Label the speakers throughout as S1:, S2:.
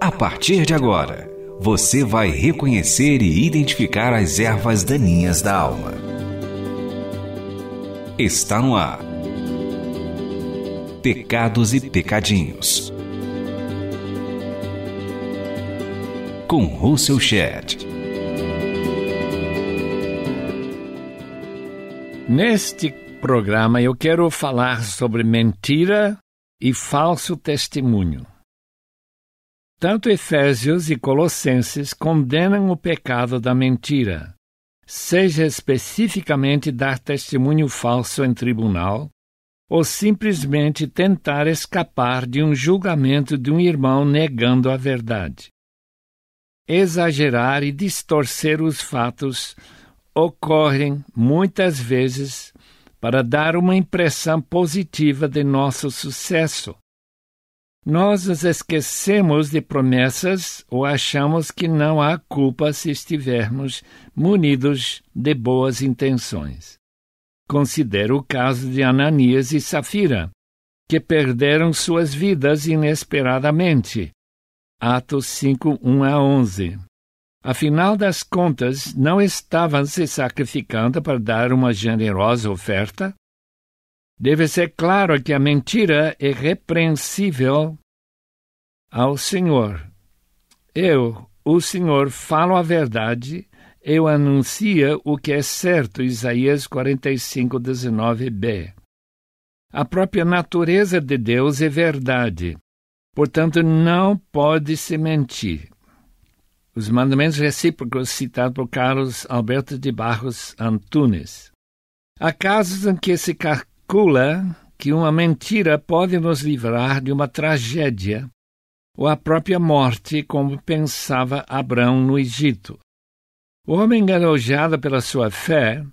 S1: A partir de agora, você vai reconhecer e identificar as ervas daninhas da alma. Está no ar. Pecados e Pecadinhos. Com Russell Shedd.
S2: Neste programa eu quero falar sobre mentira e falso testemunho. Tanto Efésios e Colossenses condenam o pecado da mentira, seja especificamente dar testemunho falso em tribunal, ou simplesmente tentar escapar de um julgamento de um irmão negando a verdade. Exagerar e distorcer os fatos ocorrem muitas vezes para dar uma impressão positiva de nosso sucesso nós nos esquecemos de promessas ou achamos que não há culpa se estivermos munidos de boas intenções. Considero o caso de Ananias e Safira, que perderam suas vidas inesperadamente. Atos 5, 1 a 11. Afinal das contas, não estavam se sacrificando para dar uma generosa oferta? Deve ser claro que a mentira é repreensível ao Senhor. Eu, o Senhor, falo a verdade, eu anuncio o que é certo. Isaías 45, 19b. A própria natureza de Deus é verdade, portanto, não pode se mentir. Os mandamentos recíprocos citados por Carlos Alberto de Barros Antunes. Há casos em que se calcula que uma mentira pode nos livrar de uma tragédia ou a própria morte, como pensava Abraão no Egito. O homem elogiado pela sua fé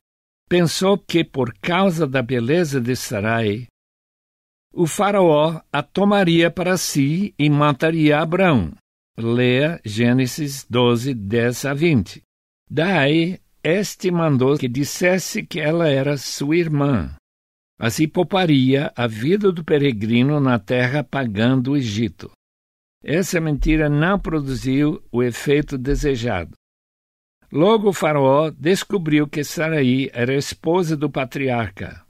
S2: pensou que, por causa da beleza de Sarai, o faraó a tomaria para si e mataria Abraão. Leia Gênesis 12, 10 a 20. Daí, este mandou que dissesse que ela era sua irmã. Assim pouparia a vida do peregrino na terra pagã do Egito. Essa mentira não produziu o efeito desejado. Logo o faraó descobriu que Saraí era esposa do patriarca.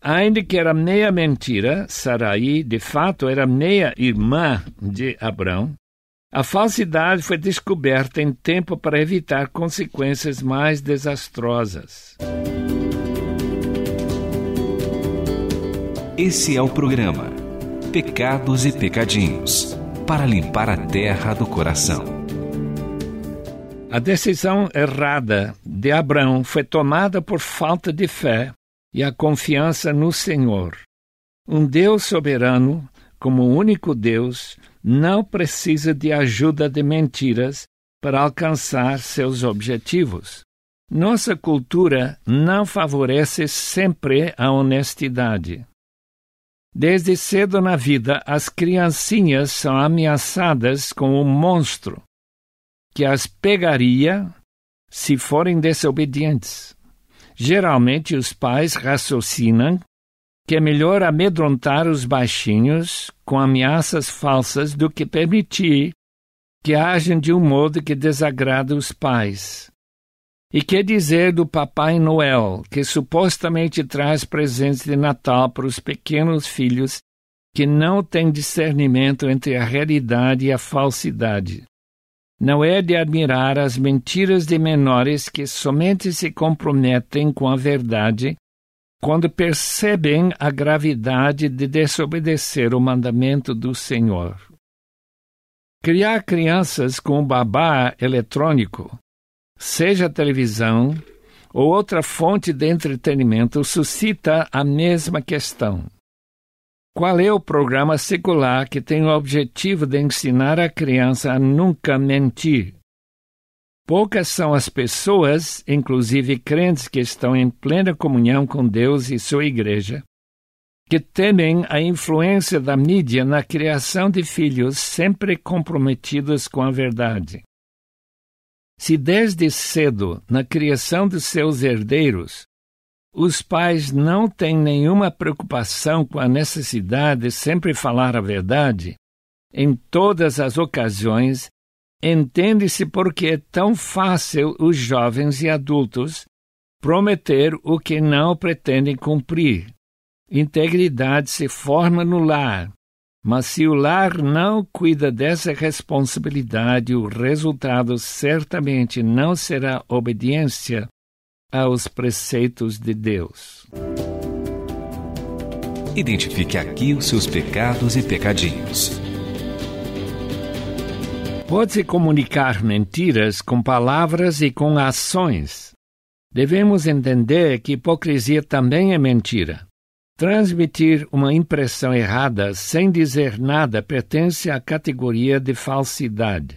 S2: Ainda que era meia mentira, Saraí de fato era meia irmã de Abrão, a falsidade foi descoberta em tempo para evitar consequências mais desastrosas.
S1: Esse é o programa Pecados e Pecadinhos para limpar a terra do coração.
S2: A decisão errada de Abraão foi tomada por falta de fé e a confiança no Senhor. Um Deus soberano, como único Deus, não precisa de ajuda de mentiras para alcançar seus objetivos. Nossa cultura não favorece sempre a honestidade. Desde cedo na vida, as criancinhas são ameaçadas com um monstro que as pegaria se forem desobedientes. Geralmente, os pais raciocinam que é melhor amedrontar os baixinhos com ameaças falsas do que permitir que agem de um modo que desagrada os pais. E que dizer do Papai Noel, que supostamente traz presentes de Natal para os pequenos filhos que não têm discernimento entre a realidade e a falsidade? Não é de admirar as mentiras de menores que somente se comprometem com a verdade quando percebem a gravidade de desobedecer o mandamento do Senhor. Criar crianças com babá eletrônico seja televisão ou outra fonte de entretenimento, suscita a mesma questão. Qual é o programa secular que tem o objetivo de ensinar a criança a nunca mentir? Poucas são as pessoas, inclusive crentes que estão em plena comunhão com Deus e sua igreja, que temem a influência da mídia na criação de filhos sempre comprometidos com a verdade. Se desde cedo, na criação de seus herdeiros, Os pais não têm nenhuma preocupação com a necessidade de sempre falar a verdade. Em todas as ocasiões, entende-se porque é tão fácil os jovens e adultos prometer o que não pretendem cumprir. Integridade se forma no lar, mas se o lar não cuida dessa responsabilidade, o resultado certamente não será obediência aos preceitos de Deus.
S1: Identifique aqui os seus pecados e pecadinhos.
S2: Pode-se comunicar mentiras com palavras e com ações. Devemos entender que hipocrisia também é mentira. Transmitir uma impressão errada sem dizer nada pertence à categoria de falsidade.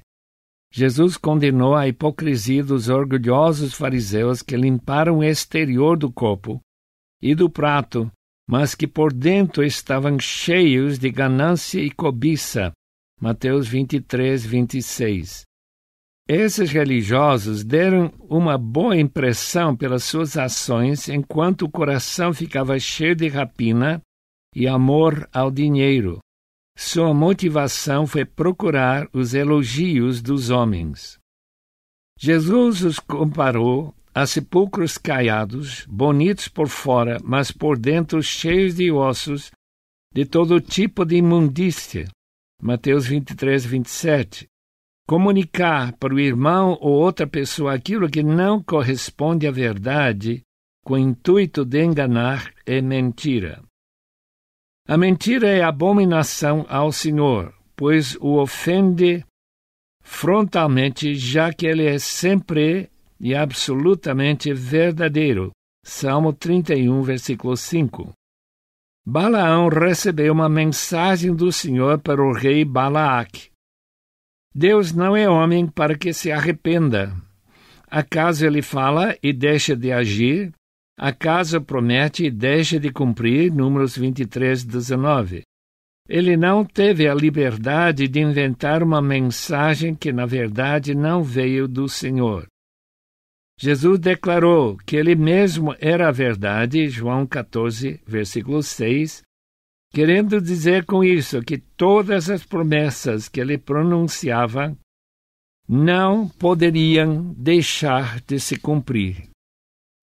S2: Jesus condenou a hipocrisia dos orgulhosos fariseus que limparam o exterior do copo e do prato, mas que por dentro estavam cheios de ganância e cobiça. Mateus 23, 26. Esses religiosos deram uma boa impressão pelas suas ações, enquanto o coração ficava cheio de rapina e amor ao dinheiro. Sua motivação foi procurar os elogios dos homens. Jesus os comparou a sepulcros caiados, bonitos por fora, mas por dentro cheios de ossos, de todo tipo de imundícia. Mateus 23, 27. Comunicar para o irmão ou outra pessoa aquilo que não corresponde à verdade, com o intuito de enganar, é mentira. A mentira é abominação ao Senhor, pois o ofende frontalmente, já que ele é sempre e absolutamente verdadeiro. Salmo 31, versículo 5. Balaão recebeu uma mensagem do Senhor para o rei Balaac. Deus não é homem para que se arrependa. Acaso ele fala e deixa de agir? Acaso promete e deixa de cumprir? Números 23, 19. Ele não teve a liberdade de inventar uma mensagem que, na verdade, não veio do Senhor. Jesus declarou que ele mesmo era a verdade, João 14, versículo 6, querendo dizer com isso que todas as promessas que ele pronunciava não poderiam deixar de se cumprir.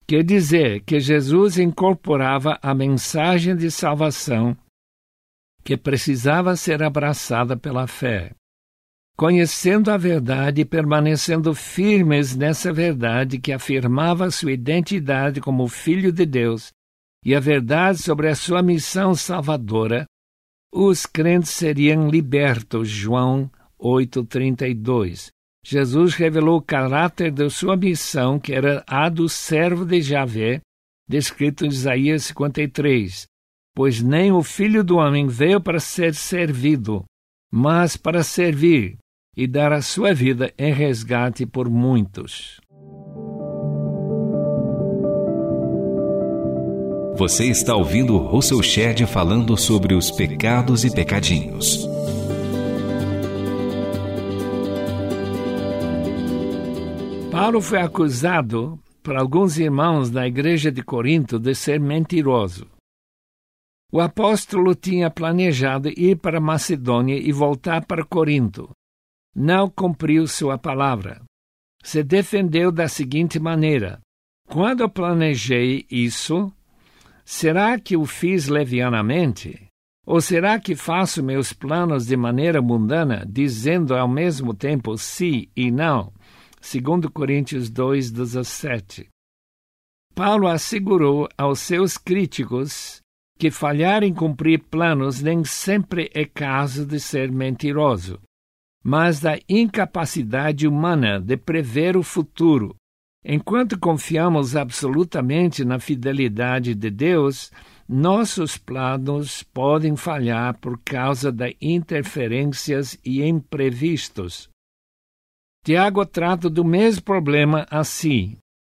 S2: Quer dizer que Jesus incorporava a mensagem de salvação que precisava ser abraçada pela fé. Conhecendo a verdade e permanecendo firmes nessa verdade que afirmava sua identidade como Filho de Deus e a verdade sobre a sua missão salvadora, os crentes seriam libertos. João 8:32. Jesus revelou o caráter de sua missão, que era a do servo de Javé, descrito em Isaías 53. Pois nem o filho do homem veio para ser servido, mas para servir e dar a sua vida em resgate por muitos.
S1: Você está ouvindo Russell Shedd falando sobre os pecados e pecadinhos.
S2: Paulo foi acusado por alguns irmãos da igreja de Corinto de ser mentiroso. O apóstolo tinha planejado ir para Macedônia e voltar para Corinto. Não cumpriu sua palavra. Se defendeu da seguinte maneira: Quando planejei isso, será que o fiz levianamente? Ou será que faço meus planos de maneira mundana, dizendo ao mesmo tempo sim e não? 2 Coríntios 2,17. Paulo assegurou aos seus críticos que falhar em cumprir planos nem sempre é caso de ser mentiroso, mas da incapacidade humana de prever o futuro. Enquanto confiamos absolutamente na fidelidade de Deus, nossos planos podem falhar por causa de interferências e imprevistos. Tiago trata do mesmo problema assim.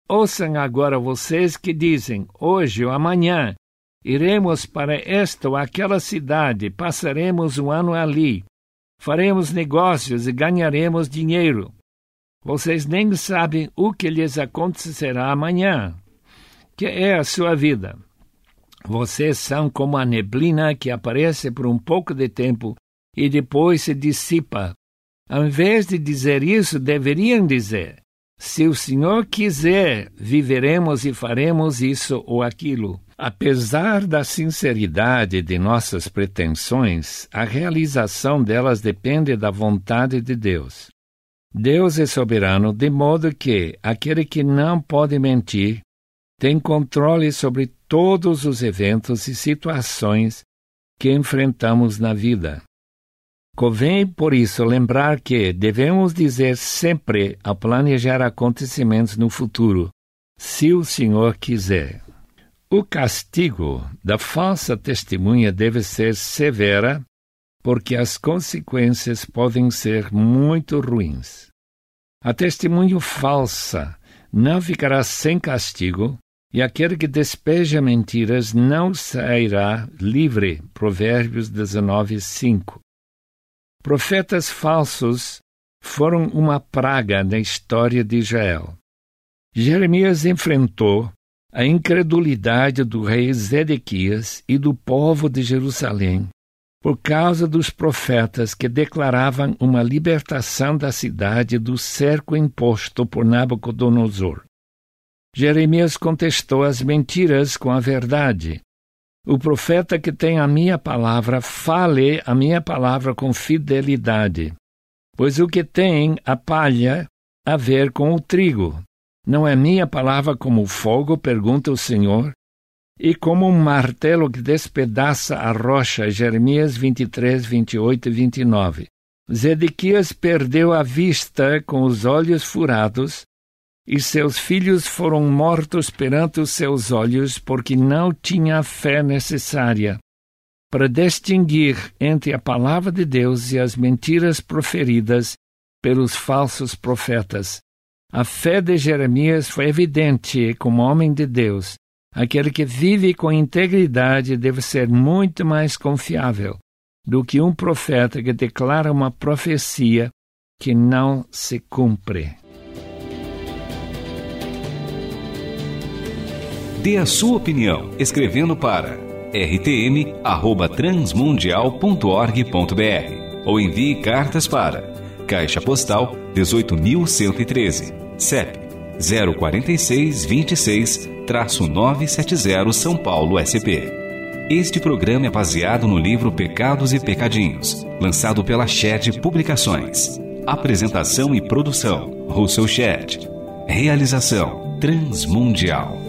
S2: Ouçam agora vocês que dizem, hoje ou amanhã, iremos para esta ou aquela cidade, passaremos um ano ali, faremos negócios e ganharemos dinheiro. Vocês nem sabem o que lhes acontecerá amanhã. que é a sua vida. Vocês são como a neblina que aparece por um pouco de tempo e depois se dissipa. Ao invés de dizer isso, deveriam dizer: Se o Senhor quiser, viveremos e faremos isso ou aquilo. Apesar da sinceridade de nossas pretensões, a realização delas depende da vontade de Deus. Deus é soberano, de modo que aquele que não pode mentir tem controle sobre todos os eventos e situações que enfrentamos na vida. Convém, por isso, lembrar que devemos dizer sempre ao planejar acontecimentos no futuro, se o Senhor quiser. O castigo da falsa testemunha deve ser severa, porque as consequências podem ser muito ruins. A testemunha falsa não ficará sem castigo, e aquele que despeja mentiras não sairá livre. Provérbios 19, 5. Profetas falsos foram uma praga na história de Israel. Jeremias enfrentou a incredulidade do rei Zedequias e do povo de Jerusalém por causa dos profetas que declaravam uma libertação da cidade do cerco imposto por Nabucodonosor. Jeremias contestou as mentiras com a verdade. O profeta que tem a minha palavra, fale a minha palavra com fidelidade. Pois o que tem a palha a ver com o trigo, não é minha palavra como fogo, pergunta o Senhor, e como um martelo que despedaça a rocha. Jeremias 23, 28 e 29. Zedequias perdeu a vista com os olhos furados, e seus filhos foram mortos perante os seus olhos, porque não tinha a fé necessária para distinguir entre a palavra de Deus e as mentiras proferidas pelos falsos profetas. A fé de Jeremias foi evidente como homem de Deus. Aquele que vive com integridade deve ser muito mais confiável do que um profeta que declara uma profecia que não se cumpre.
S1: Dê a sua opinião escrevendo para rtm@transmundial.org.br ou envie cartas para Caixa Postal 18113, CEP 046 26 970 São Paulo SP. Este programa é baseado no livro Pecados e Pecadinhos, lançado pela Shed Publicações. Apresentação e produção: Russell Shed. Realização: Transmundial.